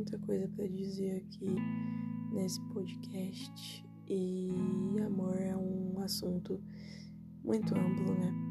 muita coisa para dizer aqui nesse podcast e amor é um assunto muito amplo, né?